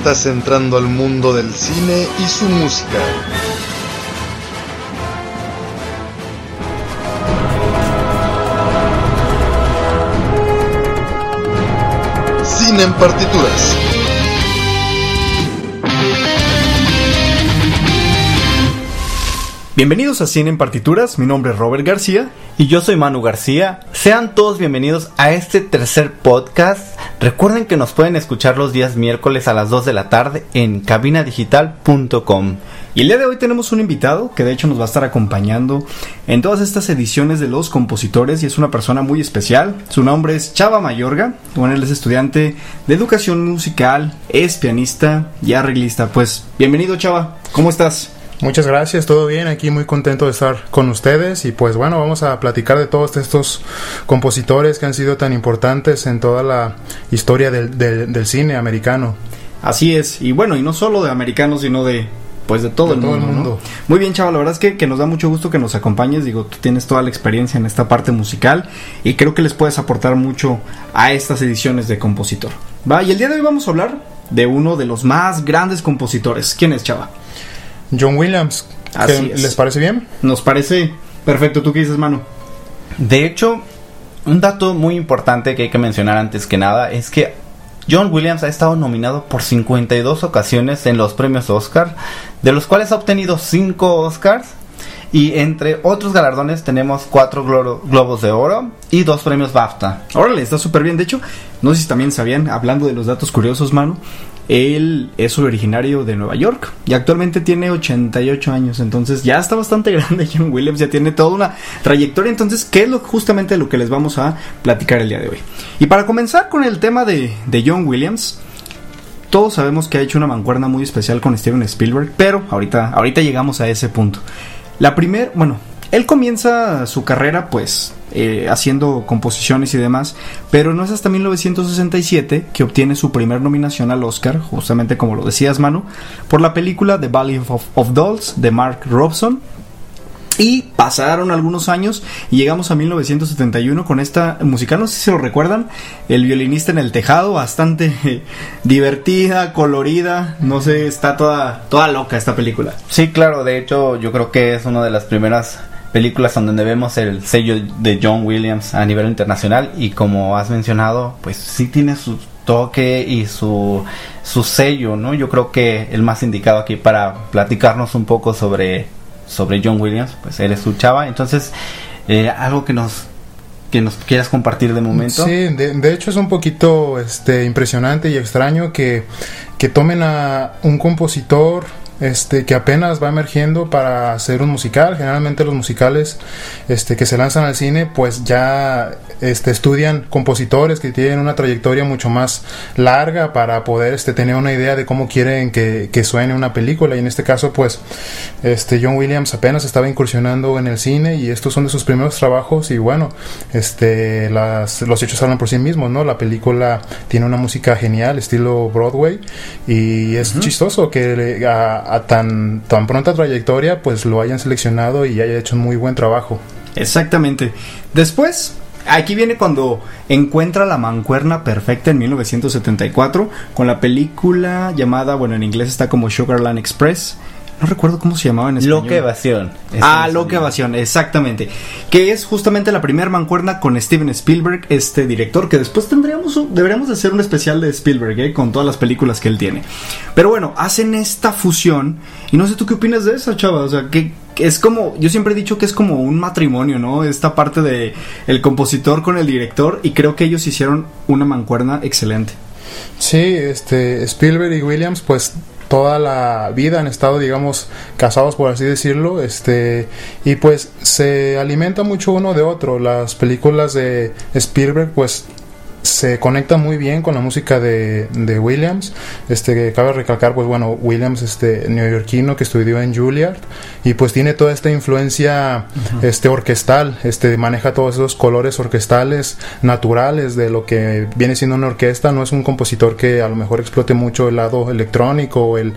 Estás entrando al mundo del cine y su música. Cine en partituras. Bienvenidos a Cine en Partituras, mi nombre es Robert García. Y yo soy Manu García. Sean todos bienvenidos a este tercer podcast. Recuerden que nos pueden escuchar los días miércoles a las 2 de la tarde en cabinadigital.com. Y el día de hoy tenemos un invitado que de hecho nos va a estar acompañando en todas estas ediciones de los compositores y es una persona muy especial. Su nombre es Chava Mayorga. Bueno, él es estudiante de educación musical, es pianista y arreglista. Pues bienvenido Chava, ¿cómo estás? Muchas gracias, todo bien, aquí muy contento de estar con ustedes y pues bueno, vamos a platicar de todos estos compositores que han sido tan importantes en toda la historia del, del, del cine americano. Así es, y bueno, y no solo de americanos, sino de pues de todo, De el, todo mundo, el ¿no? mundo. Muy bien, Chava, la verdad es que, que nos da mucho gusto que nos acompañes. Digo, tú tienes toda la experiencia en esta parte musical y creo que les puedes aportar mucho a estas ediciones de compositor. Va, y el día de hoy vamos a hablar de uno de los más grandes compositores. ¿Quién es, Chava? John Williams, Así ¿qué- es. ¿les parece bien? Nos parece perfecto. ¿Tú qué dices, Manu? De hecho, un dato muy importante que hay que mencionar antes que nada es que John Williams ha estado nominado por 52 ocasiones en los premios Oscar, de los cuales ha obtenido 5 Oscars. Y entre otros galardones tenemos 4 globos de oro y 2 premios BAFTA. Órale, está súper bien. De hecho, no sé si también sabían, hablando de los datos curiosos, Manu, él es originario de Nueva York y actualmente tiene 88 años. Entonces ya está bastante grande John Williams, ya tiene toda una trayectoria. Entonces, ¿qué es lo, justamente lo que les vamos a platicar el día de hoy? Y para comenzar con el tema de, de John Williams, todos sabemos que ha hecho una mancuerna muy especial con Steven Spielberg, pero ahorita, ahorita llegamos a ese punto. La primer, bueno, él comienza su carrera pues eh, haciendo composiciones y demás, pero no es hasta 1967 que obtiene su primer nominación al Oscar, justamente como lo decías Manu, por la película The Valley of, Dolls de Mark Robson. Y pasaron algunos años y llegamos a 1971 con esta musical, no sé si se lo recuerdan, El violinista en el tejado, bastante divertida, colorida, no sé, está toda, toda loca esta película. Sí, claro, de hecho yo creo que es una de las primeras películas donde vemos el sello de John Williams a nivel internacional y como has mencionado, pues sí tiene su toque y su, su sello, ¿no? Yo creo que el más indicado aquí para platicarnos un poco sobre, sobre John Williams, pues él es su chava, entonces eh, algo que nos que nos quieras compartir de momento. Sí, de, de hecho es un poquito este, impresionante y extraño que, que tomen a un compositor este, que apenas va emergiendo para hacer un musical. Generalmente los musicales este, que se lanzan al cine pues ya este, estudian compositores que tienen una trayectoria mucho más larga para poder este, tener una idea de cómo quieren que, que suene una película. Y en este caso pues este, John Williams apenas estaba incursionando en el cine y estos son de sus primeros trabajos y bueno, este, las, los hechos hablan por sí mismos, ¿no? La película tiene una música genial, estilo Broadway, y es chistoso que a, a tan, tan pronta trayectoria pues lo hayan seleccionado y haya hecho un muy buen trabajo. Exactamente. Después, aquí viene cuando encuentra la mancuerna perfecta en 1974 con la película llamada, bueno, en inglés está como Sugarland Express. No recuerdo cómo se llamaba en español. Loca evasión. Ah, Loca Evasión, exactamente. Que es justamente la primera mancuerna con Steven Spielberg, este director, que después tendríamos un- deberíamos de hacer un especial de Spielberg, ¿eh? con todas las películas que él tiene. Pero bueno, hacen esta fusión, y no sé tú qué opinas de eso, chava, o sea, que es como, yo siempre he dicho que es como un matrimonio, ¿no? Esta parte de el compositor con el director, y creo que ellos hicieron una mancuerna excelente. Sí, este Spielberg y Williams pues toda la vida han estado, digamos, casados por así decirlo, este y pues se alimenta mucho uno de otro. Las películas de Spielberg, pues se conecta muy bien con la música de, de Williams. Este, cabe recalcar, pues bueno, Williams, este, neoyorquino que estudió en Juilliard y pues tiene toda esta influencia, este, orquestal, este, maneja todos esos colores orquestales naturales de lo que viene siendo una orquesta. No es un compositor que a lo mejor explote mucho el lado electrónico o el,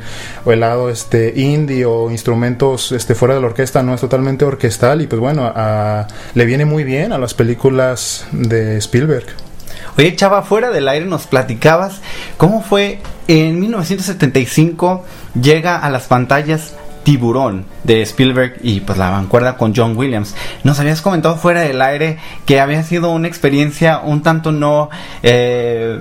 o el lado, este, indie o instrumentos, este, fuera de la orquesta. No es totalmente orquestal y pues bueno, a- le viene muy bien a las películas de Spielberg. Oye, Chava, fuera del aire nos platicabas cómo fue en 1975 llega a las pantallas Tiburón de Spielberg y pues la vanguardia con John Williams. Nos habías comentado fuera del aire que había sido una experiencia un tanto no, eh,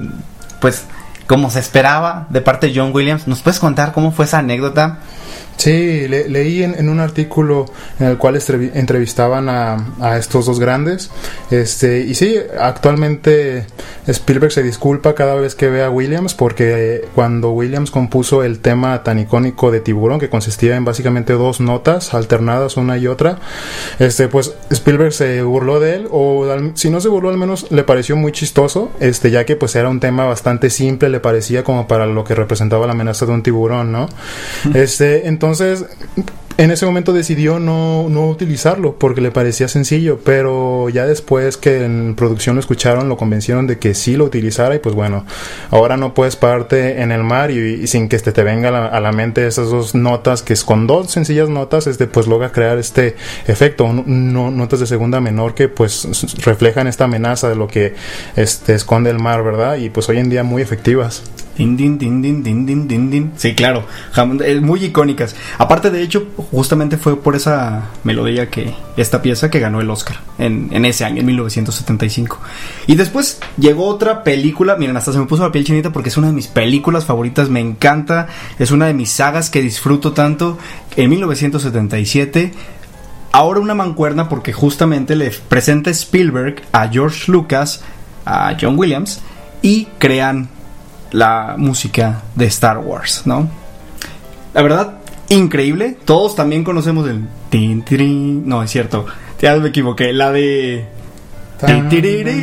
pues como se esperaba de parte de John Williams. ¿Nos puedes contar cómo fue esa anécdota? Sí, le- leí en, en un artículo en el cual entrevistaban a, a estos dos grandes. Este, y sí, actualmente Spielberg se disculpa cada vez que ve a Williams porque eh, cuando Williams compuso el tema tan icónico de Tiburón, que consistía en básicamente dos notas alternadas una y otra, este, pues Spielberg se burló de él, o si no se burló, al menos le pareció muy chistoso, este, ya que pues era un tema bastante simple, le parecía como para lo que representaba la amenaza de un tiburón, ¿no? Este, entonces, en ese momento decidió no, no utilizarlo porque le parecía sencillo, pero ya después que en producción lo escucharon, lo convencieron de que sí lo utilizara y pues bueno, ahora no puedes pararte en el mar y, sin que este te venga a la, mente esas dos notas que es con dos sencillas notas, este pues logra crear este efecto, no, notas de segunda menor que pues reflejan esta amenaza de lo que este esconde el mar, ¿verdad? Y pues hoy en día muy efectivas. Din, din, din, din, din, din, din, din. Sí, claro. Eh, Muy icónicas. Aparte, de hecho, justamente fue por esa melodía que esta pieza que ganó el Oscar en, en ese año, en 1975. Y después llegó otra película. Miren, hasta se me puso la piel chinita porque es una de mis películas favoritas. Me encanta. Es una de mis sagas que disfruto tanto. En 1977. Ahora una mancuerna porque justamente le presenta Spielberg a George Lucas, a John Williams y crean la música de Star Wars, ¿no? La verdad, increíble. Todos también conocemos el. No, es cierto. Ya me equivoqué. La de.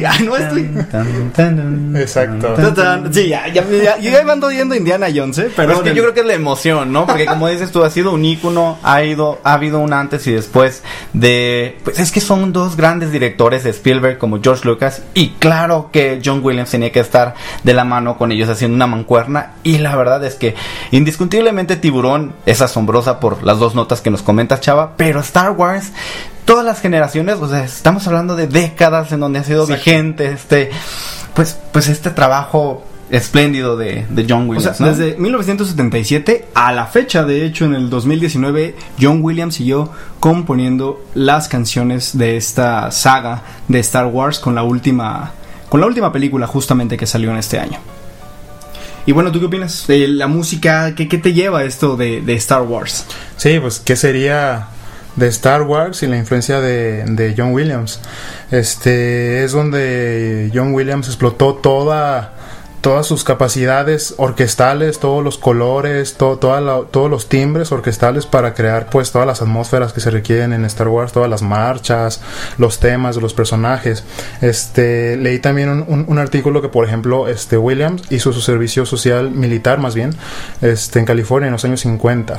Ay, no estoy. Exacto. Sí, ya, ya, ya, ya me ando yendo Indiana Jones, ¿eh? Pero Pero es que yo creo que es la emoción, ¿no? Porque como dices tú, ha sido un ícono, ha ido, ha habido un antes y después de, pues es que son dos grandes directores de Spielberg como George Lucas y claro que John Williams tenía que estar de la mano con ellos haciendo una mancuerna y la verdad es que indiscutiblemente Tiburón es asombrosa por las dos notas que nos comenta Chava, pero Star Wars todas las generaciones, o sea, estamos hablando de décadas en donde ha sido vigente este pues pues este trabajo espléndido de, de John O Williams. sea, ¿no? desde 1977 a la fecha, de hecho, en el 2019, John Williams siguió componiendo las canciones de esta saga de Star Wars con la última, con la última película justamente que salió en este año. Y bueno, ¿tú qué opinas? de la música, ¿qué, qué te lleva esto de, de Star Wars? Sí, pues ¿qué sería de Star Wars y la influencia de, de John Williams? Este es donde John Williams explotó toda todas sus capacidades orquestales, todos los colores, to- toda la- todos los timbres orquestales para crear pues todas las atmósferas que se requieren en Star Wars, todas las marchas, los temas de los personajes. Este leí también un, un- un artículo que por ejemplo este Williams hizo su servicio social militar más bien este en California en los años 50,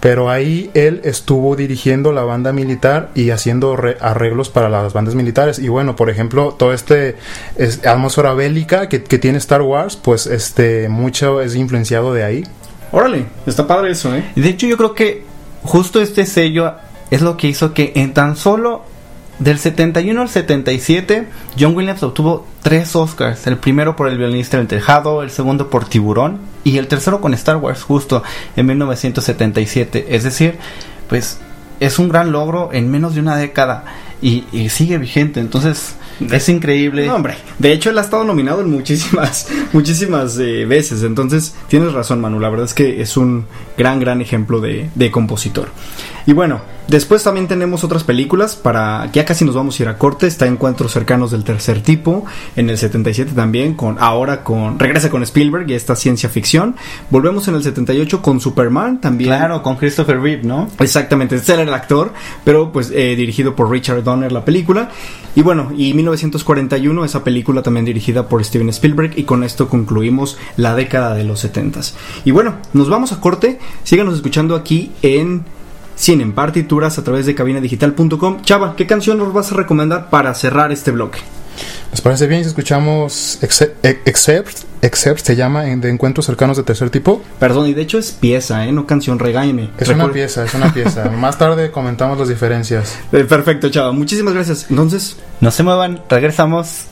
pero ahí él estuvo dirigiendo la banda militar y haciendo re- arreglos para las bandas militares y bueno, por ejemplo, todo este es, atmósfera bélica que, que tiene Star Wars, pues este mucho es influenciado de ahí. Órale, está padre eso, ¿eh? De hecho yo creo que justo este sello es lo que hizo que en tan solo del 71 al 77 John Williams obtuvo tres Oscars. El primero por El violinista del tejado, el segundo por Tiburón y el tercero con Star Wars justo en 1977. Es decir, pues es un gran logro en menos de una década y, y sigue vigente. Entonces es increíble. No, hombre. De hecho, él ha estado nominado en muchísimas, muchísimas eh, veces. Entonces, tienes razón, Manu. La verdad es que es un gran, gran ejemplo de, de compositor. Y bueno, después también tenemos otras películas para ya casi nos vamos a ir a corte, está Encuentros cercanos del tercer tipo en el 77 también con ahora con regresa con Spielberg y esta ciencia ficción. Volvemos en el 78 con Superman también. Claro, con Christopher Reeve, ¿no? Exactamente, este era el actor, pero pues eh, dirigido por Richard Donner la película. Y bueno, y 1941 esa película también dirigida por Steven Spielberg y con esto concluimos la década de los 70s. Y bueno, nos vamos a corte, síganos escuchando aquí en Cine en partituras a través de cabinadigital.com. Chava, ¿qué canción nos vas a recomendar para cerrar este bloque? ¿Les parece bien si escuchamos Except, Except se llama en- de encuentros cercanos de tercer tipo? Perdón, y de hecho es pieza, ¿eh? No canción, regáñeme. Es una pieza, es una pieza. Más tarde comentamos las diferencias. Eh, perfecto, Chava. Muchísimas gracias. Entonces, No se muevan, regresamos.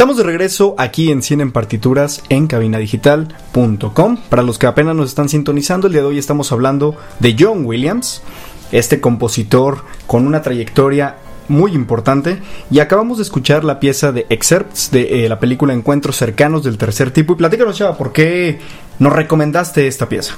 Estamos de regreso aquí en Cine en Partituras en cabinadigital.com. Para los que apenas nos están sintonizando, el día de hoy estamos hablando de John Williams, este compositor con una trayectoria muy importante. Y acabamos de escuchar la pieza de Excerpts de eh, la película Encuentros cercanos del tercer tipo. Y platícanos, Chava, ¿por qué nos recomendaste esta pieza?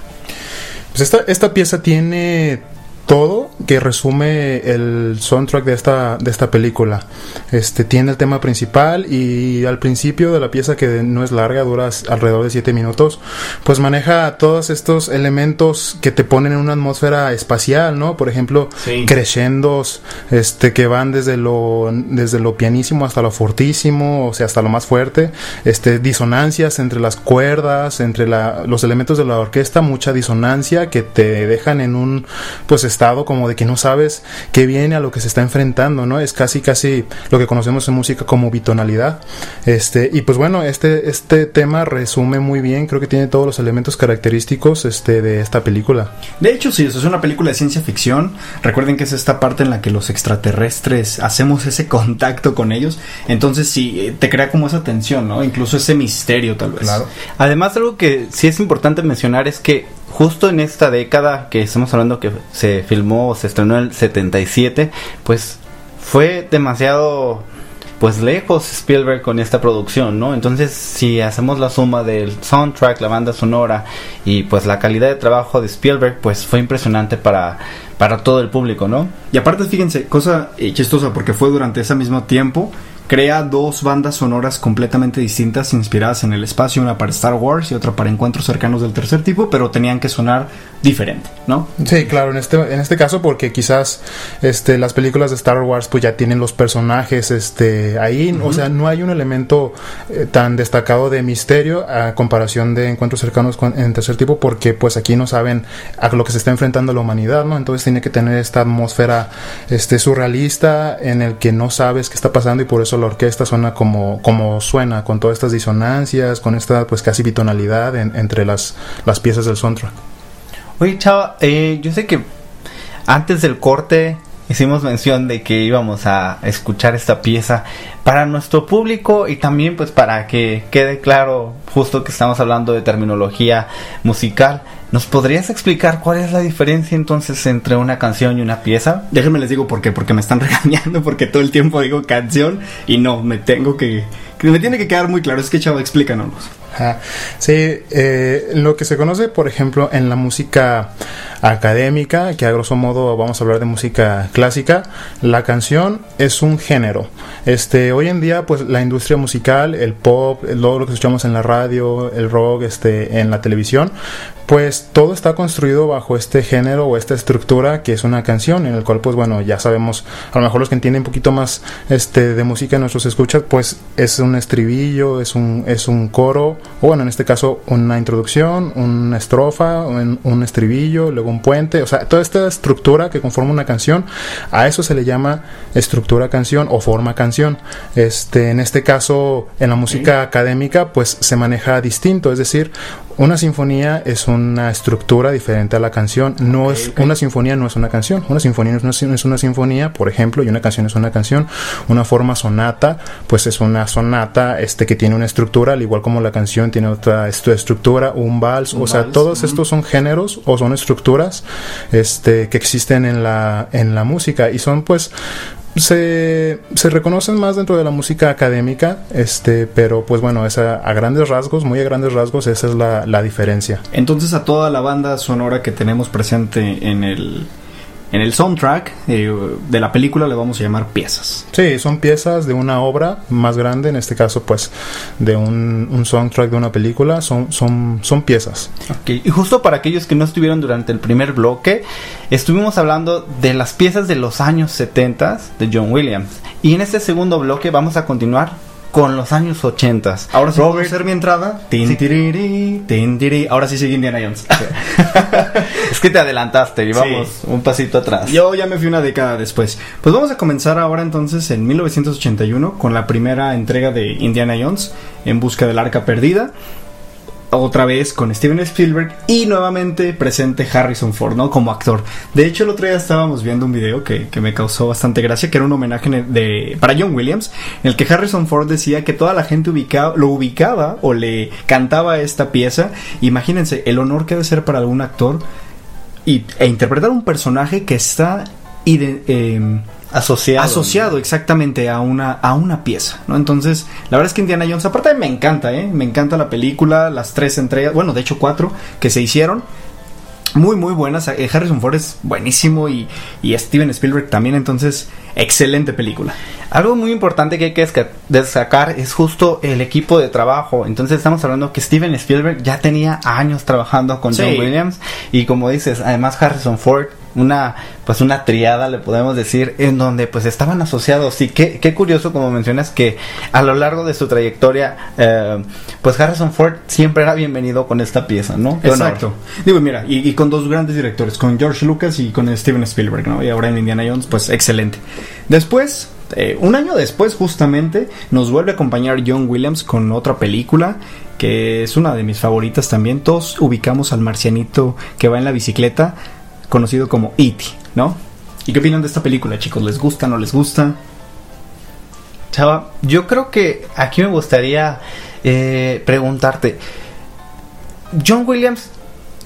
Pues esta, esta pieza tiene todo que resume el soundtrack de esta, de esta película. Este tiene el tema principal y al principio de la pieza que no es larga, dura alrededor de 7 minutos, pues maneja todos estos elementos que te ponen en una atmósfera espacial, ¿no? Por ejemplo, Sí. crescendos, este que van desde lo desde lo pianísimo hasta lo fortísimo, o sea, hasta lo más fuerte, este disonancias entre las cuerdas, entre la- los elementos de la orquesta, mucha disonancia que te dejan en un pues estado como de que no sabes qué viene a lo que se está enfrentando, ¿no? Es casi casi lo que conocemos en música como bitonalidad. Este, y pues bueno, este este tema resume muy bien, creo que tiene todos los elementos característicos este de esta película. De hecho, sí, eso es una película de ciencia ficción. Recuerden que es esta parte en la que los extraterrestres hacemos ese contacto con ellos. Entonces, sí, eh, te crea como esa tensión, ¿no? Incluso ese misterio, tal vez. Claro. Además, algo que sí es importante mencionar es que justo en esta década que estamos hablando que se filmó se estrenó en el 77, pues fue demasiado pues lejos Spielberg con esta producción, ¿no? Entonces, si hacemos la suma del soundtrack, la banda sonora y pues la calidad de trabajo de Spielberg, pues fue impresionante para para todo el público, ¿no? Y aparte, fíjense, cosa eh, chistosa, porque fue durante ese mismo tiempo crea dos bandas sonoras completamente distintas inspiradas en el espacio, una para Star Wars y otra para encuentros cercanos del tercer tipo, pero tenían que sonar diferente, ¿no? Sí, claro, en este, en este caso porque quizás este, las películas de Star Wars pues ya tienen los personajes este, ahí, o sea, no hay un elemento eh, tan destacado de misterio a comparación de encuentros cercanos con, en tercer tipo porque pues aquí no saben a lo que se está enfrentando la humanidad, ¿no? Entonces tiene que tener esta atmósfera este, surrealista en el que no sabes qué está pasando y por eso la orquesta suena como, como suena, con todas estas disonancias, con esta pues casi bitonalidad en- entre las, las piezas del soundtrack. Oye, chava, eh, yo sé que antes del corte hicimos mención de que íbamos a escuchar esta pieza para nuestro público y también pues para que quede claro justo que estamos hablando de terminología musical. ¿Nos podrías explicar cuál es la diferencia entonces entre una canción y una pieza? Déjenme les digo por qué, porque me están regañando, porque todo el tiempo digo canción y no, me tengo que, me tiene que quedar muy claro. Es que chavo, explícanos. Sí, eh, lo que se conoce, por ejemplo, en la música académica, que a grosso modo vamos a hablar de música clásica, la canción es un género. Este, hoy en día, pues la industria musical, el pop, todo lo que escuchamos en la radio, el rock, este, en la televisión, pues todo está construido bajo este género o esta estructura que es una canción, en el cual, pues bueno, ya sabemos, a lo mejor los que entienden un poquito más este, de música en nuestros escuchas, pues es un estribillo, es un, es un coro, o bueno, en este caso una introducción, una estrofa, un, un estribillo, luego un puente, o sea, toda esta estructura que conforma una canción, a eso se le llama estructura canción o forma canción. Este, en este caso, en la música académica, pues se maneja distinto, es decir, una sinfonía es una estructura diferente a la canción. No Ok, es ok. una sinfonía no es una canción. Una sinfonía es una, es una sinfonía, por ejemplo, y una canción es una canción. Una forma sonata, pues es una sonata este que tiene una estructura, al igual como la canción tiene otra estructura, un vals. Un o sea, vals, todos estos son géneros o son estructuras este que existen en la en la música y son pues se, se reconocen más dentro de la música académica, este, pero pues bueno, esa, a grandes rasgos, muy a grandes rasgos, esa es la, la diferencia. Entonces a toda la banda sonora que tenemos presente en el en el soundtrack eh, de la película le vamos a llamar piezas. Sí, son piezas de una obra más grande, en este caso pues de un, un soundtrack de una película, son, son, son piezas. Ok, Y justo para aquellos que no estuvieron durante el primer bloque, estuvimos hablando de las piezas de los años 70 de John Williams. Y en este segundo bloque vamos a continuar con los años 80. Ahora sí puedo Robert, hacer mi entrada. Tin, Sí. tiriri, tin, tiri. Ahora sí sigue Indiana Jones. es que te adelantaste y vamos un pasito atrás. Yo ya me fui una década después. Pues vamos a comenzar ahora entonces en 1981 con la primera entrega de Indiana Jones en busca del arca perdida. Otra vez con Steven Spielberg y nuevamente presente Harrison Ford, ¿no? Como actor. De hecho, el otro día estábamos viendo un video que, que me causó bastante gracia, que era un homenaje de, para John Williams, en el que Harrison Ford decía que toda la gente lo ubicaba o le cantaba esta pieza. Imagínense el honor que debe ser para algún actor y, e interpretar un personaje que está ide- em, Asociado. asociado exactamente a una, a una pieza, ¿no? Entonces, la verdad es que Indiana Jones, aparte me encanta, ¿eh? Me encanta la película, las tres entregas, bueno, de hecho cuatro que se hicieron. Muy, muy buenas. Eh, Harrison Ford es buenísimo y, y Steven Spielberg también, entonces, excelente película. Algo muy importante que hay que destacar es justo el equipo de trabajo. Entonces estamos hablando que Steven Spielberg ya tenía años trabajando con Sí. John Williams y como dices, además Harrison Ford, una pues una triada le podemos decir en donde pues estaban asociados y qué, qué curioso como mencionas que a lo largo de su trayectoria eh, pues Harrison Ford siempre era bienvenido con esta pieza, ¿no? Exacto. Digo, mira, y, y con dos grandes directores, con George Lucas y con Steven Spielberg, ¿no? Y ahora en Indiana Jones, pues excelente. Después, eh, un año después justamente, nos vuelve a acompañar John Williams con otra película que es una de mis favoritas también. Todos ubicamos al marcianito que va en la bicicleta, conocido como E.T., ¿no? ¿Y qué opinan de esta película, chicos? ¿Les gusta, no les gusta? Chava, yo creo que aquí me gustaría eh, preguntarte, John Williams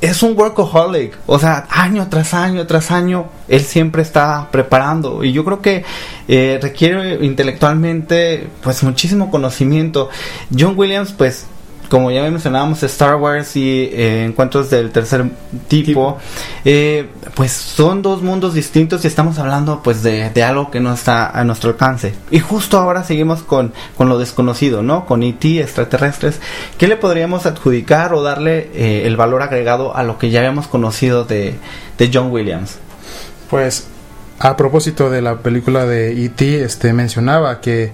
es un workaholic, o sea, año tras año tras año, él siempre está preparando y yo creo que eh, requiere intelectualmente pues muchísimo conocimiento. John Williams pues como ya mencionábamos, Star Wars y eh, encuentros del tercer tipo, eh, pues son dos mundos distintos y estamos hablando pues de, de, algo que no está a nuestro alcance. Y justo ahora seguimos con, con lo desconocido, ¿no? Con E.T., extraterrestres. ¿Qué le podríamos adjudicar o darle eh, el valor agregado a lo que ya habíamos conocido de, de John Williams? Pues a propósito de la película de E.T., este, mencionaba que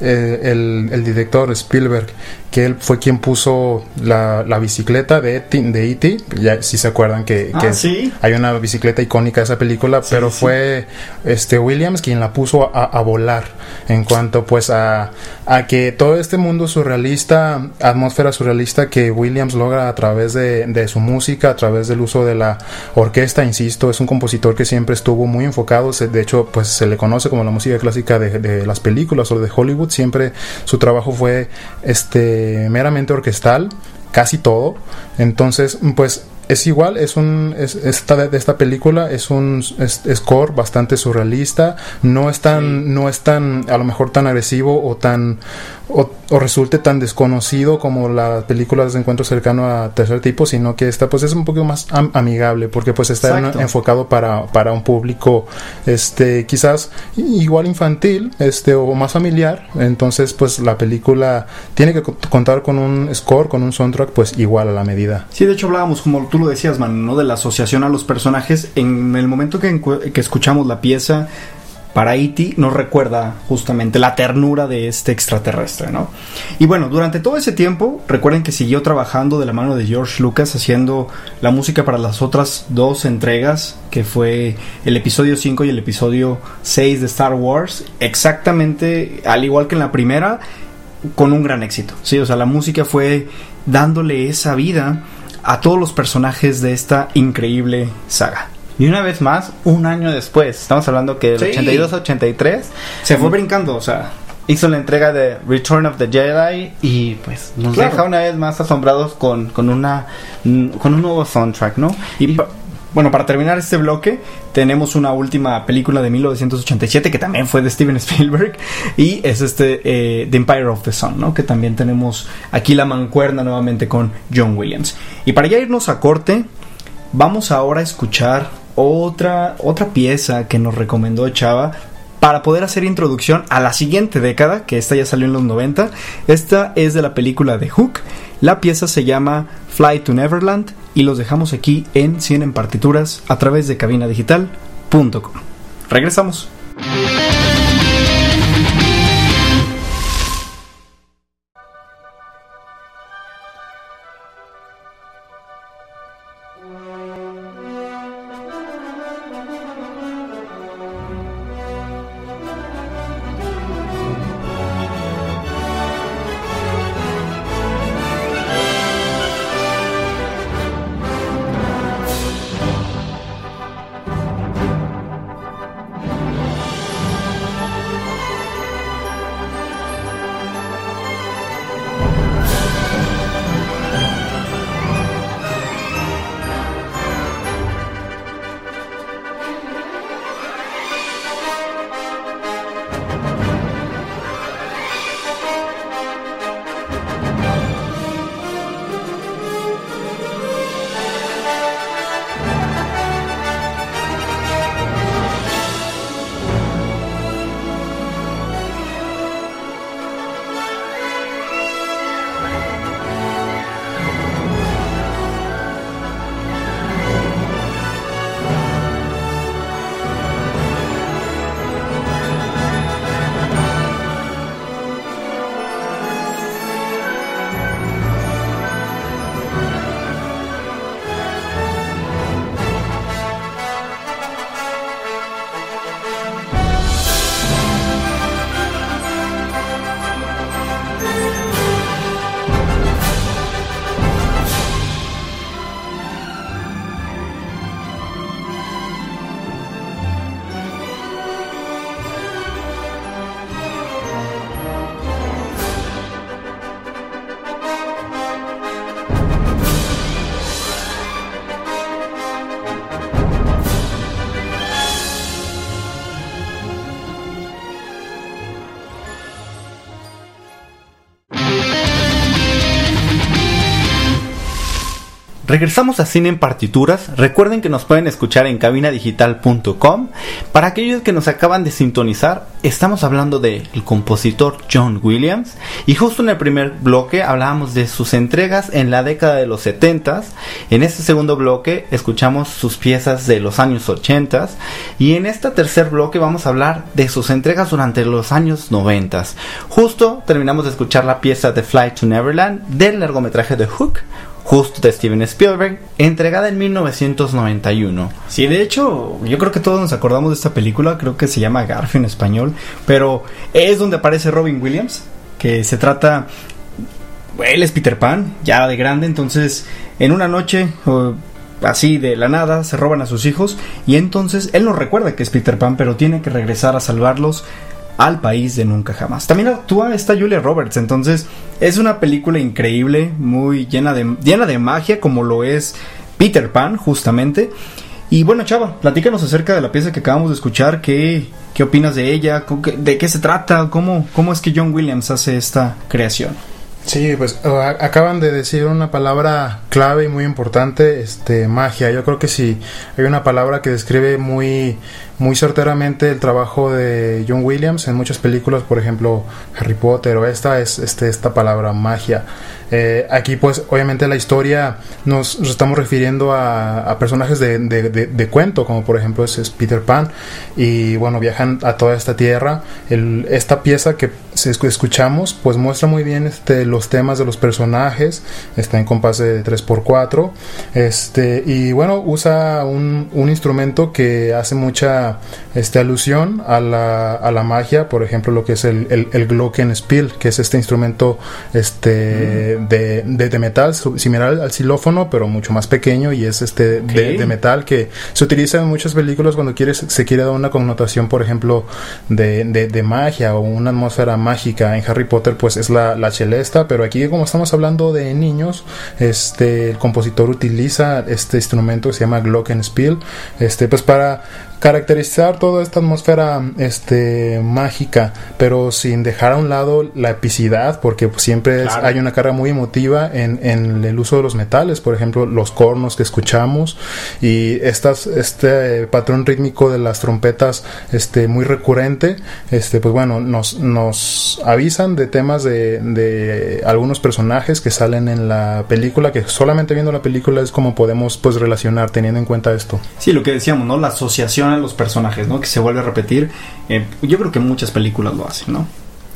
eh, el, el, director Spielberg, que él fue quien puso la, la bicicleta de E.T., de E.T., ya si se acuerdan que, Ah, que ¿sí? hay una bicicleta icónica de esa película, Sí, pero sí. fue este Williams quien la puso a, a volar en cuanto pues a, a que todo este mundo surrealista, atmósfera surrealista que Williams logra a través de, de su música, a través del uso de la orquesta, insisto, es un compositor que siempre estuvo muy enfocado, se- de hecho pues se le conoce como la música clásica de, de las películas o de Hollywood, siempre su trabajo fue este meramente orquestal, casi todo, entonces pues es igual, es un es, esta de, esta película es un es- score bastante surrealista, no es tan no es tan a lo mejor tan agresivo o tan o, o resulte tan desconocido como las películas de encuentro cercano a tercer tipo, sino que esta pues es un poquito más am- amigable porque pues está en- enfocado para, para un público este quizás igual infantil, este o más familiar, entonces pues la película tiene que co- contar con un score, con un soundtrack pues igual a la medida. Sí, de hecho hablábamos, como tú lo decías, man. De la asociación a los personajes. En el momento que, escuchamos la pieza para E.T. nos recuerda justamente la ternura de este extraterrestre, ¿no? Y bueno, durante todo ese tiempo, recuerden que siguió trabajando de la mano de George Lucas haciendo la música para las otras dos entregas, que fue el episodio 5 y el episodio 6 de Star Wars, exactamente al igual que en la primera, con un gran éxito. Sí, o sea, la música fue dándole esa vida a todos los personajes de esta increíble saga. Y una vez más, un año después, estamos hablando que del Sí. 82 a 83, Se fue brincando, o sea, hizo la entrega de Return of the Jedi y pues nos Claro. deja una vez más asombrados con, con una con un nuevo soundtrack, ¿no? y pa- bueno, para terminar este bloque, tenemos una última película de 1987 que también fue de Steven Spielberg y es este eh, The Empire of the Sun, ¿no? Que también tenemos aquí la mancuerna nuevamente con John Williams. Y para ya irnos a corte, vamos ahora a escuchar otra otra pieza que nos recomendó Chava para poder hacer introducción a la siguiente década, que esta ya salió en los 90. Esta es de la película de Hook. La pieza se llama Fly to Neverland y los dejamos aquí en 100 en partituras a través de cabinadigital.com. Regresamos. Regresamos a Cine en Partituras. Recuerden que nos pueden escuchar en cabinadigital.com. Para aquellos que nos acaban de sintonizar, estamos hablando del compositor John Williams. Y justo en el primer bloque hablábamos de sus entregas en la década de los 70. En este segundo bloque escuchamos sus piezas de los años 80. Y en este tercer bloque vamos a hablar de sus entregas durante los años 90. Justo terminamos de escuchar la pieza de Flight to Neverland del largometraje de Hook justo de Steven Spielberg, entregada en 1991. Sí, de hecho, yo creo que todos nos acordamos de esta película, creo que se llama Garfield en español, pero es donde aparece Robin Williams, que se trata... Él es Peter Pan, ya de grande, entonces en una noche... así de la nada se roban a sus hijos y entonces él no recuerda que es Peter Pan, pero tiene que regresar a salvarlos al país de nunca jamás. También actúa esta Julia Roberts, entonces es una película increíble, muy llena de, llena de magia como lo es Peter Pan justamente. Y bueno, Chava, platícanos acerca de la pieza que acabamos de escuchar, ¿qué, qué opinas de ella? ¿De qué se trata? ¿Cómo, ¿Cómo es que John Williams hace esta creación? Sí, pues acaban de decir una palabra clave y muy importante, este magia. Yo creo que sí hay una palabra que describe muy muy certeramente el trabajo de John Williams en muchas películas, por ejemplo Harry Potter o esta es este, esta palabra magia. Eh, aquí pues obviamente la historia nos, estamos refiriendo a, personajes de, de, cuento, como por ejemplo es, Peter Pan, y bueno, viajan a toda esta tierra. esta pieza que escuchamos pues muestra muy bien este, los temas de los personajes, está en compás de 3x4, este, y bueno, usa un, un instrumento que hace mucha este, alusión a la, a la magia, por ejemplo, lo que es el, el, Glockenspiel, que es este instrumento este, mm. de, de, metal similar al xilófono, pero mucho más pequeño y es este de, metal que se utiliza en muchas películas cuando quieres, se quiere dar una connotación, por ejemplo, de, de, magia o una atmósfera mágica. En Harry Potter, pues es la, la celesta, pero aquí, como estamos hablando de niños, este, el compositor utiliza este instrumento que se llama Glockenspiel, este, pues para caracterizar toda esta atmósfera este mágica pero sin dejar a un lado la epicidad porque siempre hay una carga muy emotiva en, en, el uso de los metales por ejemplo los cornos que escuchamos y estas este patrón rítmico de las trompetas este muy recurrente este pues bueno nos, nos avisan de temas de, de algunos personajes que salen en la película que solamente viendo la película es como podemos pues relacionar teniendo en cuenta esto. Sí lo que decíamos no la asociación los personajes, ¿no? Que se vuelve a repetir. Eh, yo creo que muchas películas lo hacen, ¿no?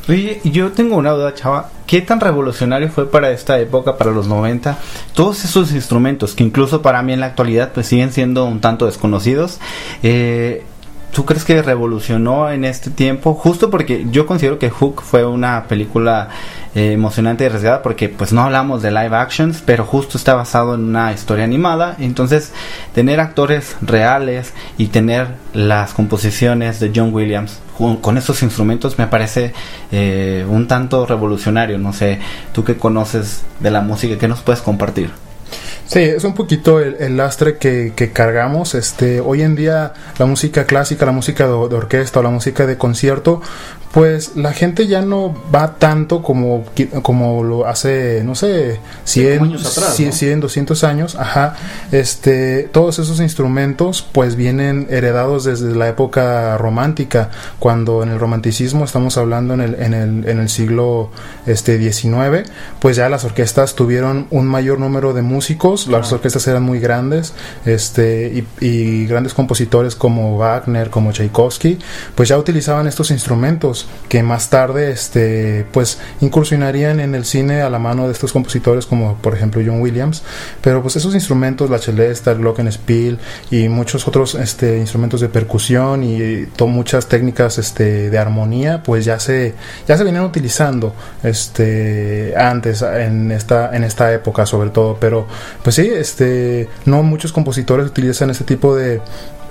Oye, yo tengo una duda, chava. ¿Qué tan revolucionario fue para esta época, para los 90? Todos esos instrumentos que incluso para mí en la actualidad pues siguen siendo un tanto desconocidos. Eh, ¿Tú crees que revolucionó en este tiempo? Justo porque yo considero que Hook fue una película eh, emocionante y arriesgada porque pues no hablamos de live actions, pero justo está basado en una historia animada. Entonces, tener actores reales y tener las composiciones de John Williams con, esos instrumentos me parece eh, un tanto revolucionario. No sé, tú que conoces de la música, ¿qué nos puedes compartir? Sí, es un poquito el, lastre que, cargamos. Este, hoy en día la música clásica, la música de, orquesta o la música de concierto, pues la gente ya no va tanto como, como lo hace, no sé, 100, años 100, 200 años. Ajá, este, todos esos instrumentos pues vienen heredados desde la época romántica, cuando en el romanticismo estamos hablando en el, en el, en el siglo este, 19, pues ya las orquestas tuvieron un mayor número de músicos las orquestas eran muy grandes, este, y, grandes compositores como Wagner, como Tchaikovsky, pues ya utilizaban estos instrumentos que más tarde, este, pues incursionarían en el cine a la mano de estos compositores como por ejemplo John Williams, pero pues esos instrumentos, la celesta, el glockenspiel y muchos otros este, instrumentos de percusión y muchas técnicas este, de armonía, pues ya se, ya se venían utilizando este, antes en esta, en esta época sobre todo, pero pues sí, este, no muchos compositores utilizan este tipo de,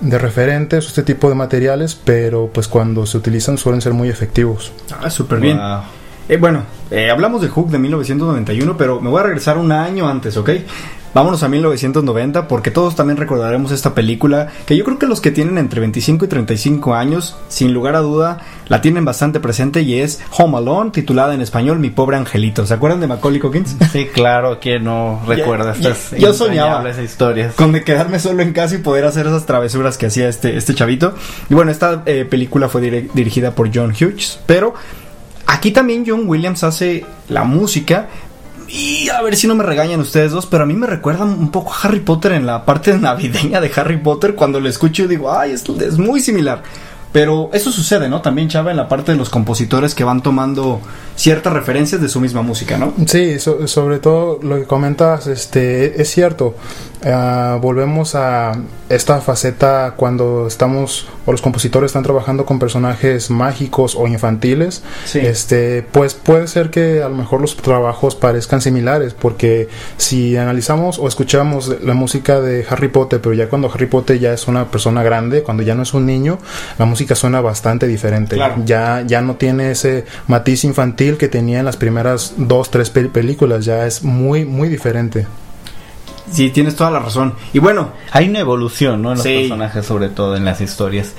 de referentes este tipo de materiales, pero pues cuando se utilizan suelen ser muy efectivos. Ah, súper bien. Eh, bueno, eh, hablamos de Hook de 1991, pero me voy a regresar un año antes, ¿ok? Vámonos a 1990 porque todos también recordaremos esta película que yo creo que los que tienen entre 25 y 35 años, sin lugar a duda, la tienen bastante presente y es Home Alone, titulada en español Mi pobre angelito. ¿Se acuerdan de Macaulay Culkin? Sí, claro, ¿quién no recuerda estas yo soñaba. entrañables historias? con de quedarme solo en casa y poder hacer esas travesuras que hacía este, este chavito. Y bueno, esta eh, película fue dirigida por John Hughes, pero aquí también John Williams hace la música. Y a ver si no me regañan ustedes dos, pero a mí me recuerda un poco a Harry Potter en la parte navideña de Harry Potter. Cuando lo escucho digo, ay, es, es muy similar. Pero eso sucede, ¿no? También, Chava, en la parte de los compositores que van tomando ciertas referencias de su misma música, ¿no? Sí, so- sobre todo lo que comentas, este, es cierto. Ah, volvemos a esta faceta cuando estamos o los compositores están trabajando con personajes mágicos o infantiles. Sí. Este, pues puede ser que a lo mejor los trabajos parezcan similares, porque si analizamos o escuchamos la música de Harry Potter, pero ya cuando Harry Potter ya es una persona grande, cuando ya no es un niño, la música suena bastante diferente. Claro. Ya, ya no tiene ese matiz infantil que tenía en las primeras dos, tres pel- películas, ya es muy, muy diferente. Sí, tienes toda la razón. Y bueno, Hay una evolución, ¿no? En los Sí. personajes, sobre todo en las historias.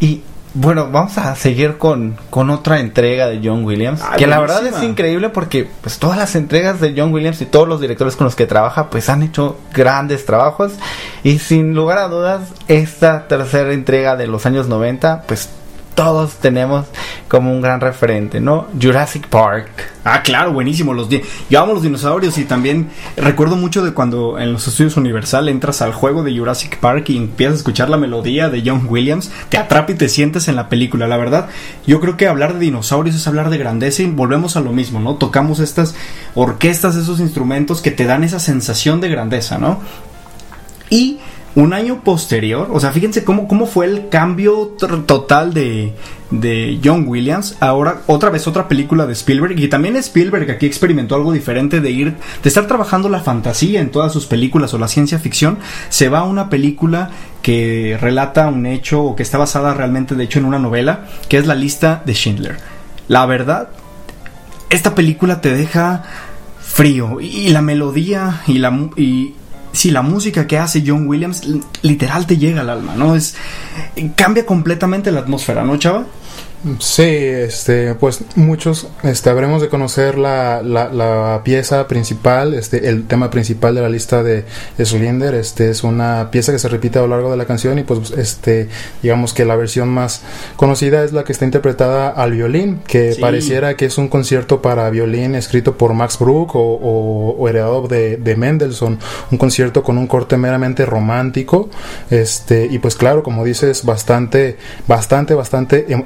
Y bueno, vamos a seguir con, con otra entrega de John Williams. Ay, que la verdad es increíble porque pues todas las entregas de John Williams y todos los directores con los que trabaja pues han hecho grandes trabajos. Y sin lugar a dudas, esta tercera entrega de los años 90 pues todos tenemos como un gran referente, ¿no? Jurassic Park. Ah, claro, buenísimo. Los amo los dinosaurios y también recuerdo mucho de cuando en los estudios Universal entras al juego de Jurassic Park y empiezas a escuchar la melodía de John Williams, te atrapa y te sientes en la película. La verdad, yo creo que hablar de dinosaurios es hablar de grandeza y volvemos a lo mismo, ¿no? Tocamos estas orquestas, esos instrumentos que te dan esa sensación de grandeza, ¿no? Y un año posterior, o sea, fíjense cómo, cómo fue el cambio total de, de John Williams. Ahora, otra vez otra película de Spielberg. Y también Spielberg aquí experimentó algo diferente de ir, de estar trabajando la fantasía en todas sus películas o la ciencia ficción. Se va a una película que relata un hecho o que está basada realmente, de hecho, en una novela, que es la lista de Schindler. La verdad, esta película te deja frío y la melodía y la y sí, la música que hace John Williams literal te llega al alma, ¿no? Es cambia completamente la atmósfera, ¿no, chava? Sí, este, pues muchos este, habremos de conocer la, la, la pieza principal, este, el tema principal de la lista de, de Schindler, este, es una pieza que se repite a lo largo de la canción y pues este, digamos que la versión más conocida es la que está interpretada al violín, que Sí. pareciera que es un concierto para violín escrito por Max Bruch o, o- o heredado de, de Mendelssohn, un concierto con un corte meramente romántico, este, y pues claro, como dices, bastante, bastante, bastante em-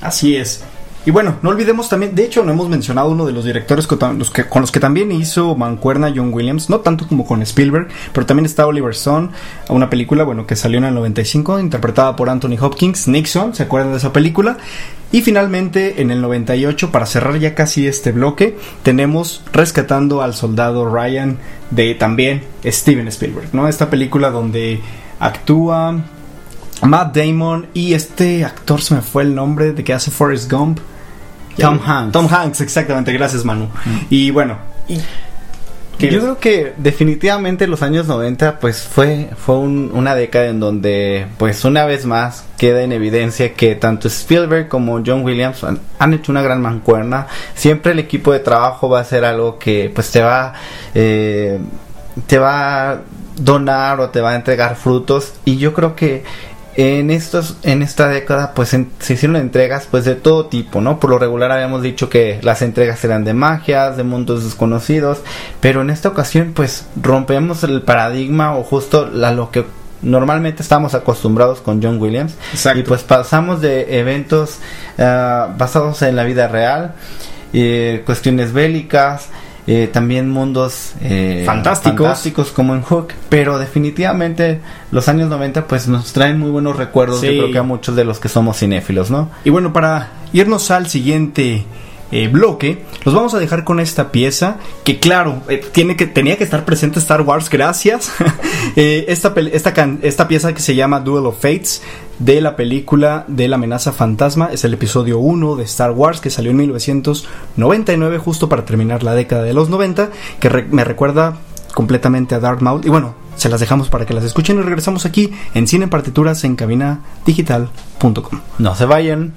Así es. Y bueno, no olvidemos también, de hecho no hemos mencionado uno de los directores con, tam- los que, con los que también hizo mancuerna John Williams, no tanto como con Spielberg, pero también está Oliver Stone, una película, bueno, que salió en el 95, interpretada por Anthony Hopkins, Nixon, ¿se acuerdan de esa película? Y finalmente, en el 98, para cerrar ya casi este bloque, tenemos Rescatando al Soldado Ryan de también Steven Spielberg, ¿no? Esta película donde actúa Matt Damon y este actor se me fue el nombre de que hace Forrest Gump. Tom Hanks. Tom Hanks, exactamente, gracias Manu. Y bueno, y- ¿qué- Yo creo que definitivamente los años 90 pues fue fue un- una década en donde pues una vez más queda en evidencia que tanto Spielberg como John Williams han, han hecho una gran mancuerna. Siempre el equipo de trabajo va a ser algo que pues te va eh, te va a donar o te va a entregar frutos y yo creo que en estos en esta década pues en- se hicieron entregas pues de todo tipo no por lo regular habíamos dicho que las entregas eran de magias de mundos desconocidos pero en esta ocasión pues rompemos el paradigma o justo a lo que normalmente estamos acostumbrados con John Williams Exacto. y pues pasamos de eventos ah, basados en la vida real eh, cuestiones bélicas eh, también mundos eh, Fantásticos. fantásticos como en Hook pero definitivamente los años 90 pues nos traen muy buenos recuerdos Sí. yo creo que a muchos de los que somos cinéfilos no y bueno, para irnos al siguiente eh, bloque, los vamos a dejar con esta pieza que claro, eh, tiene que, tenía que estar presente Star Wars, gracias. Eh, esta, esta, esta pieza que se llama Duel of Fates de la película de la amenaza fantasma es el episodio 1 de Star Wars que salió en 1999 justo para terminar la década de los 90 que me recuerda completamente a Darth Maul y bueno se las dejamos para que las escuchen y regresamos aquí en Cine Partituras en cabinadigital.com No se vayan.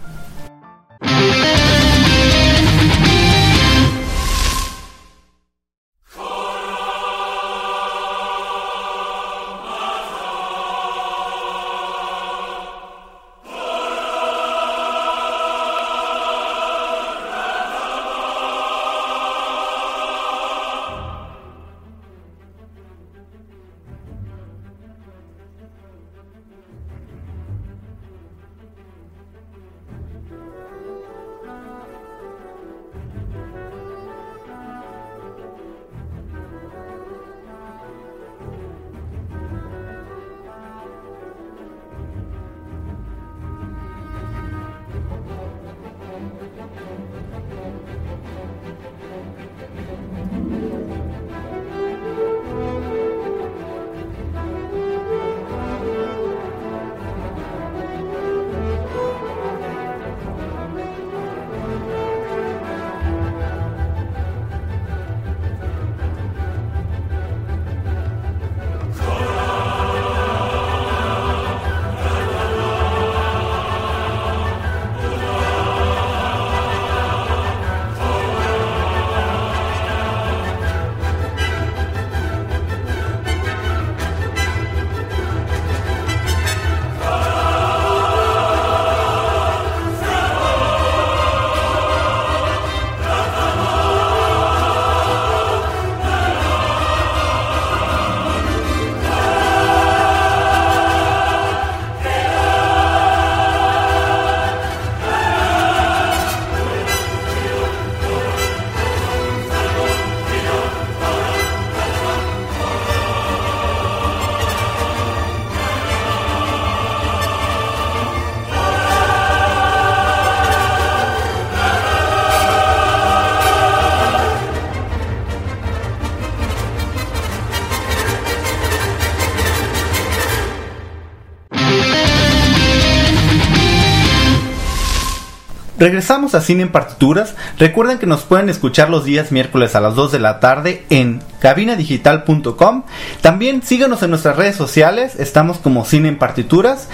Regresamos a Cine en Partituras. Recuerden que nos pueden escuchar los días miércoles a las 2 de la tarde en cabinadigital.com. También síganos en nuestras redes sociales. Estamos como Cine en Partituras.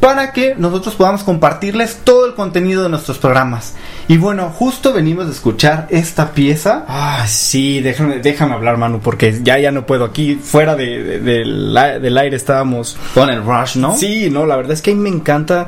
Para que nosotros podamos compartirles todo el contenido de nuestros programas. Y bueno, justo venimos de escuchar esta pieza. Ah, sí, déjame, déjame hablar, Manu, porque ya, ya no puedo. Aquí, fuera de, del aire, estábamos. Con el Rush, ¿no? Sí, no, la verdad es que a mí me encanta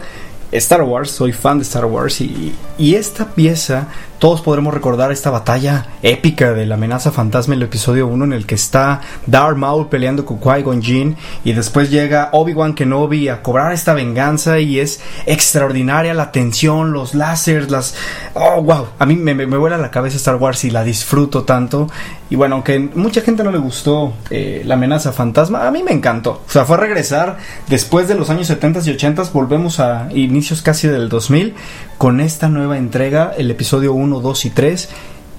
Star Wars, soy fan de Star Wars y, y esta pieza, todos podremos recordar esta batalla épica de la amenaza fantasma en el episodio 1 en el que está Darth Maul peleando con Qui-Gon y después llega Obi-Wan Kenobi a cobrar esta venganza y es extraordinaria la tensión, los láseres, las... Oh, wow, a mí me, vuela la cabeza Star Wars y la disfruto tanto y bueno, aunque mucha gente no le gustó eh, la amenaza fantasma, a mí me encantó. O sea, fue regresar después de los años 70 y 80, volvemos a inicios casi del 2000 con esta nueva entrega, el episodio 1, 2 y 3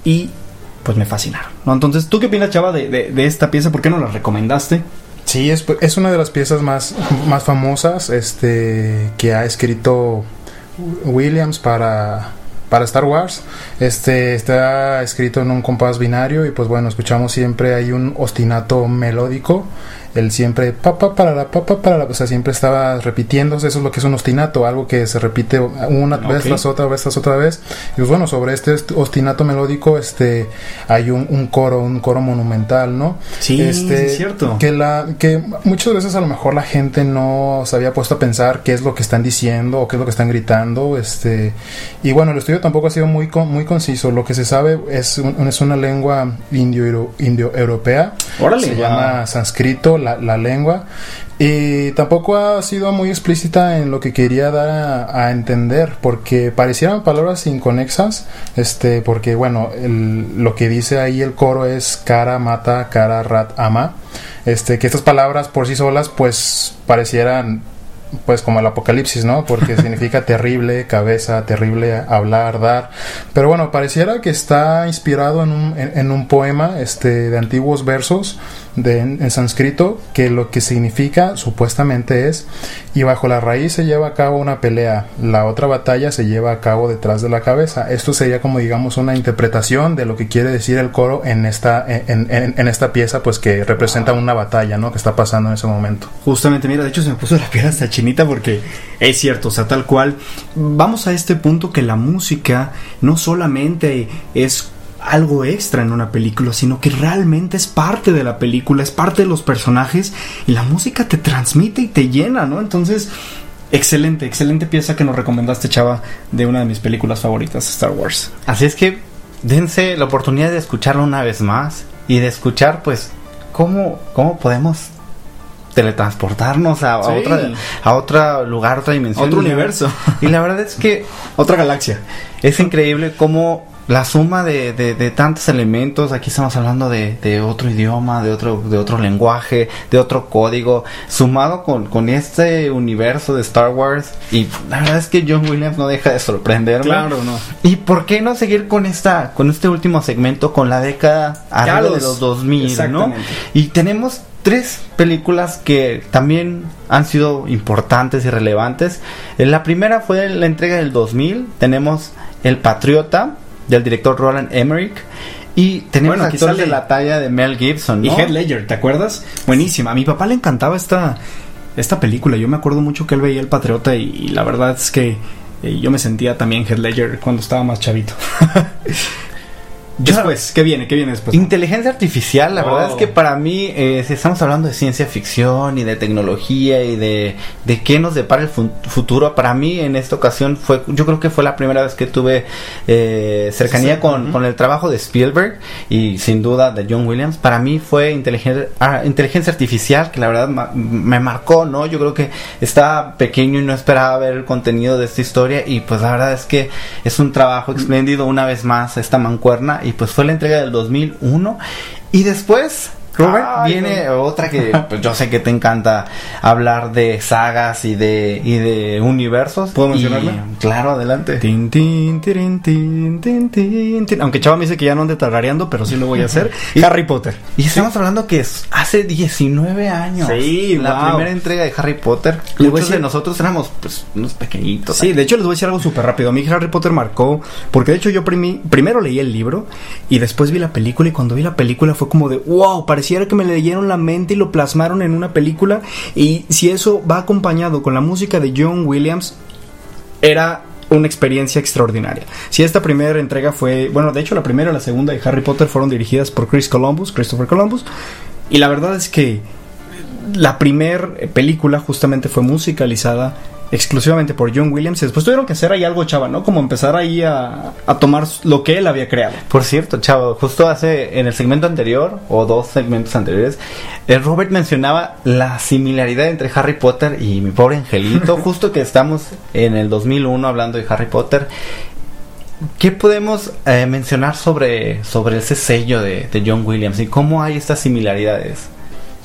y pues me fascinaron. ¿no? Entonces, ¿tú qué opinas, Chava, de, de, de esta pieza? ¿Por qué no la recomendaste? Sí, es, es una de las piezas más, más famosas este, que ha escrito Williams para, para Star Wars. Este está escrito en un compás binario y pues bueno, escuchamos siempre hay un ostinato melódico. El siempre pa pa para la pa pa para la, o sea, siempre estaba repitiéndose, eso es lo que es un ostinato, algo que se repite una vez Ok. tras otra vez tras otra vez. Y pues bueno, sobre este est- ostinato melódico este hay un, un coro, un coro monumental, ¿no? Sí, este, es cierto. Que la que muchas veces a lo mejor la gente no se había puesto a pensar qué es lo que están diciendo o qué es lo que están gritando, este y bueno, el estudio tampoco ha sido muy muy conciso. Lo que se sabe es un- es una lengua indio indio europea. Órale. se Wow. llama sánscrito la, lengua. Y tampoco ha sido muy explícita en lo que quería dar a, entender porque parecieran palabras inconexas este porque bueno lo que dice ahí el coro es cara mata cara rat ama este que estas palabras por sí solas pues parecieran pues como el apocalipsis, ¿no? Porque significa terrible, cabeza, terrible, hablar, dar. Pero bueno, pareciera que está inspirado en un, en, en un poema este, de antiguos versos de, en, en sánscrito, que lo que significa supuestamente es, y bajo la raíz se lleva a cabo una pelea, la otra batalla se lleva a cabo detrás de la cabeza. Esto sería como digamos una interpretación de lo que quiere decir el coro en esta, en, en- en esta pieza, pues que representa una batalla, ¿no? Que está pasando en ese momento. Justamente, mira, de hecho se me puso la piel hasta chinita porque es cierto, o sea, tal cual. Vamos a este punto que la música no solamente es algo extra en una película, sino que realmente es parte de la película, es parte de los personajes y la música te transmite y te llena, ¿no? Entonces, excelente, excelente pieza que nos recomendaste, chava, de una de mis películas favoritas, Star Wars. Así es que dense la oportunidad de escucharlo una vez más y de escuchar pues cómo, cómo podemos teletransportarnos a, a Sí. otra a otro lugar, otra dimensión. Otro universo. Y la verdad es que Otra galaxia. es increíble cómo la suma de, de- de tantos elementos, aquí estamos hablando de, de otro idioma, de otro, de otro lenguaje, de otro código, sumado con, con este universo de Star Wars. Y la verdad es que John Williams no deja de sorprenderme. Claro, no. ¿Y por qué no seguir con esta con este último segmento con la década arriba los- de los 2000, ¿no? Y tenemos tres películas que también han sido importantes y relevantes. Eh, La primera fue la entrega del 2000, tenemos El Patriota del director Roland Emmerich y tenemos Bueno, actores de la talla de Mel Gibson, Y ¿no? Heath Ledger, ¿te acuerdas? Buenísima. A mi papá le encantaba esta, esta película. Yo me acuerdo mucho que él veía El Patriota y, y la verdad es que eh, yo me sentía también Heath Ledger cuando estaba más chavito. después, ¿qué viene? ¿Qué viene después? Inteligencia artificial, la Oh. verdad es que para mí, eh, si estamos hablando de ciencia ficción y de tecnología y de, de qué nos depara el fu- futuro, para mí en esta ocasión fue, yo creo que fue la primera vez que tuve eh, cercanía Sí, con, el trabajo de Spielberg y sin duda de John Williams. Para mí fue inteligencia, ah, inteligencia artificial, que la verdad ma- me marcó, ¿no? Yo creo que estaba pequeño y no esperaba ver el contenido de esta historia y pues la verdad es que es un trabajo espléndido una vez más esta mancuerna y pues fue la entrega del 2001 y después Robert Ay, viene otra que pues, yo sé que te encanta hablar de sagas y de y de universos ¿Puedo Y, mencionarla? claro adelante Tin, tin, tin, tin. Aunque Chava me dice que ya no ande tarareando, pero sí lo voy a hacer. Harry Potter. y estamos hablando que es hace 19 años Sí, la wow. primera entrega de Harry Potter Le voy a muchos de nosotros éramos pues unos pequeñitos Sí, de hecho les voy a decir algo súper rápido. A mí Harry Potter marcó, porque de hecho yo primero leí el libro y después vi la película y cuando vi la película fue como de, wow, pareciera que me leyeron la mente y lo plasmaron en una película y si eso va acompañado con la música de John Williams, era una experiencia extraordinaria. Si esta primera entrega fue, bueno, de hecho la primera y la segunda de Harry Potter fueron dirigidas por Chris Columbus, Christopher Columbus, y la verdad es que la primera película justamente fue musicalizada exclusivamente por John Williams y después tuvieron que hacer ahí algo chava, ¿no? Como empezar ahí a, a tomar lo que él había creado. Por cierto, chavo, justo hace en el segmento anterior o dos segmentos anteriores, el Robert mencionaba la similaridad entre Harry Potter y mi pobre angelito, justo que estamos en el 2001 hablando de Harry Potter. ¿Qué podemos eh, mencionar sobre, sobre ese sello de, de John Williams y cómo hay estas similaridades?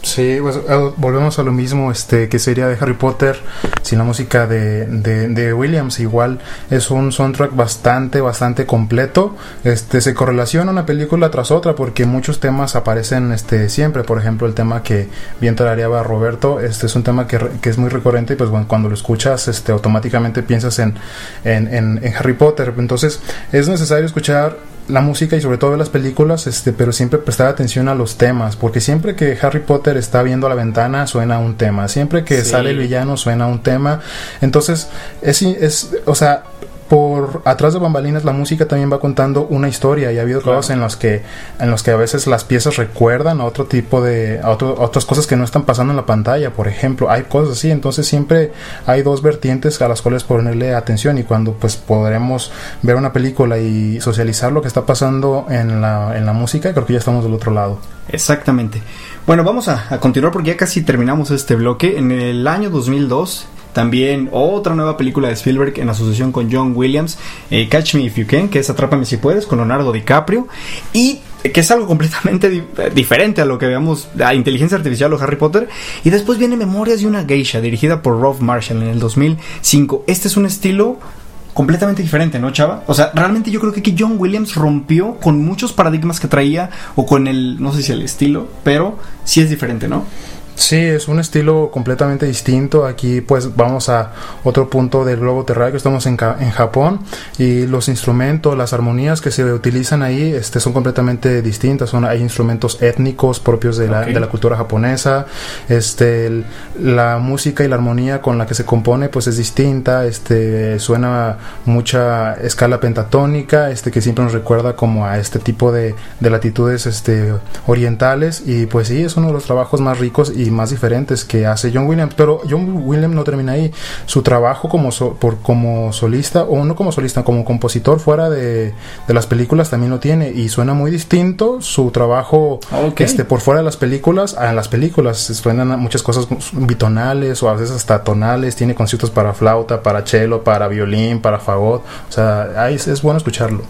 Sí, pues eh, volvemos a lo mismo, este, que sería de Harry Potter sin la música de, de, Williams. Igual es un soundtrack bastante, bastante completo. Este, se correlaciona una película tras otra porque muchos temas aparecen, este, siempre. Por ejemplo, el tema que bien tarareaba Roberto, este es un tema que, que es muy recurrente y pues bueno, cuando lo escuchas, este, automáticamente piensas en, en, en, en Harry Potter. Entonces, es necesario escuchar la música y sobre todo las películas, este, pero siempre prestar atención a los temas, porque siempre que Harry Potter está viendo a la ventana suena un tema, siempre que Sí. sale el villano suena un tema, entonces es, es o sea, por atrás de bambalinas la música también va contando una historia y ha habido Claro. casos en los que en los que a veces las piezas recuerdan a otro tipo de a otro- a otras cosas que no están pasando en la pantalla por ejemplo hay cosas así entonces siempre hay dos vertientes a las cuales ponerle atención y cuando pues podremos ver una película y socializar lo que está pasando en la, en la música creo que ya estamos del otro lado Exactamente. Bueno, vamos a, a continuar porque ya casi terminamos este bloque. En el año 2002 También otra nueva película de Spielberg en asociación con John Williams, eh, Catch Me If You Can, que es Atrápame Si Puedes, con Leonardo DiCaprio. Y que es algo completamente di- diferente a lo que veamos a inteligencia artificial o Harry Potter. Y después viene Memorias de una Geisha, dirigida por Rob Marshall en el 2005. Este es un estilo completamente diferente, ¿no, Chava? O sea, realmente yo creo que aquí John Williams rompió con muchos paradigmas que traía o con el, no sé si el estilo, pero sí es diferente, ¿no? Sí, es un estilo completamente distinto. Aquí pues vamos a otro punto del globo terráqueo. Estamos en, en Japón y los instrumentos, las armonías que se utilizan ahí este, son completamente distintas. Son, hay instrumentos étnicos propios de la, de la cultura japonesa. Este, el- la música y la armonía con la que se compone pues es distinta. Este, suena mucha escala pentatónica este, que siempre nos recuerda como a este tipo de, de latitudes este, orientales. Y pues sí, es uno de los trabajos más ricos y más diferentes que hace John Williams. Pero John Williams no termina ahí. Su trabajo como, so- por, como solista, o no como solista, como compositor fuera de, de las películas también lo tiene. Y suena muy distinto su trabajo Ok. este, por fuera de las películas a las películas. Suenan muchas cosas bitonales o a veces hasta tonales. Tiene conciertos para flauta, para cello, para violín, para fagot. O sea, ahí es, es bueno escucharlo.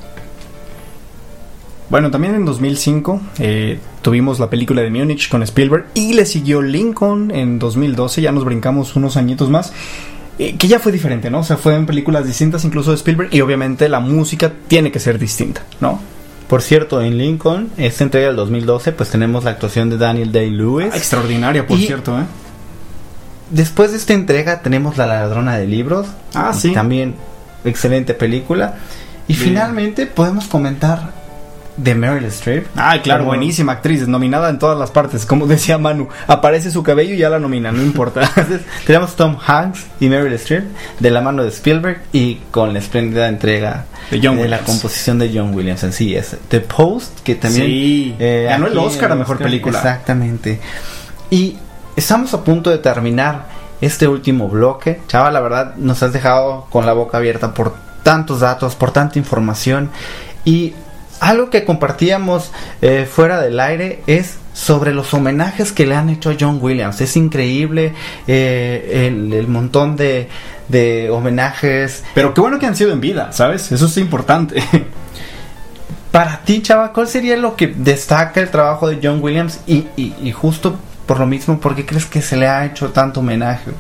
Bueno, también en 2005 eh, tuvimos la película de Múnich con Spielberg y le siguió Lincoln en 2012, ya nos brincamos unos añitos más, eh, que ya fue diferente, ¿no? O sea, fueron películas distintas incluso de Spielberg y obviamente la música tiene que ser distinta, ¿no? Por cierto, en Lincoln, esta entrega del 2012, pues tenemos la actuación de Daniel Day-Lewis. Ah, extraordinaria, por Y- cierto, ¿eh? Después de esta entrega tenemos La ladrona de libros. Ah, sí. También excelente película. Y Bien. finalmente podemos comentar de Meryl Streep. Ah, claro, Como- buenísima actriz, nominada en todas las partes, como decía Manu, aparece su cabello y ya la nomina, no importa. Entonces, tenemos Tom Hanks y Meryl Streep de la mano de Spielberg y con la espléndida entrega De John la Williams. composición de John Williams. Así es. The Post, que también Sí, ganó el Oscar a mejor película. Exactamente. Y estamos a punto de terminar este último bloque. Chava, la verdad, nos has dejado con la boca abierta por tantos datos, por tanta información. Y algo que compartíamos eh, fuera del aire es sobre los homenajes que le han hecho a John Williams. Es increíble eh, el, el montón de, de homenajes. Pero qué bueno que han sido en vida, ¿sabes? Eso es importante. Para ti, Chava, ¿cuál sería lo que destaca el trabajo de John Williams? Y, y, y justo por lo mismo, ¿por qué crees que se le ha hecho tanto homenaje?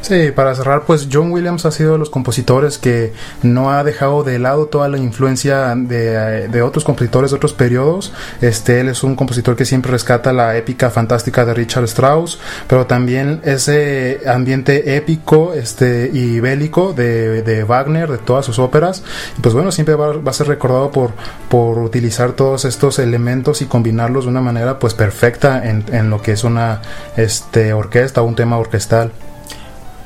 Sí, para cerrar, pues John Williams ha sido de los compositores que no ha dejado de lado toda la influencia de, otros compositores de otros periodos. Este, él es un compositor que siempre rescata la épica fantástica de Richard Strauss, pero también ese ambiente épico este, y bélico de, de Wagner, de todas sus óperas. Y pues bueno, siempre va, va a ser recordado por, por utilizar todos estos elementos y combinarlos de una manera pues perfecta en, en lo que es una este, orquesta un tema orquestal.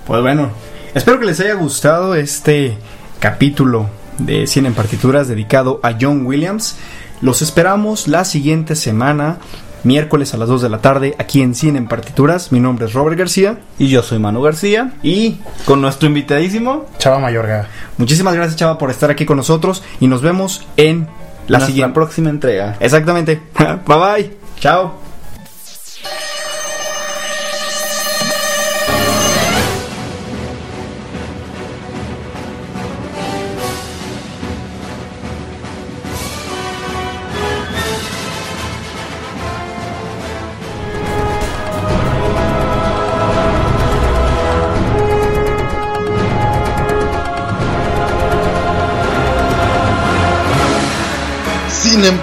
Pues bueno, espero que les haya gustado este capítulo de Cine en Partituras dedicado a John Williams. Los esperamos la siguiente semana, miércoles a las 2 de la tarde, aquí en Cine en Partituras. Mi nombre es Robert García Y yo soy Manu García. y Con nuestro invitadísimo, Chava Mayorga. muchísimas gracias Chava por estar aquí con nosotros y nos vemos en la la siguiente. próxima entrega. Exactamente. bye bye. Chao.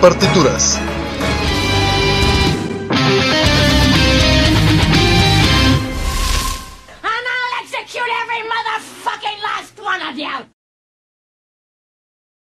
Partituras.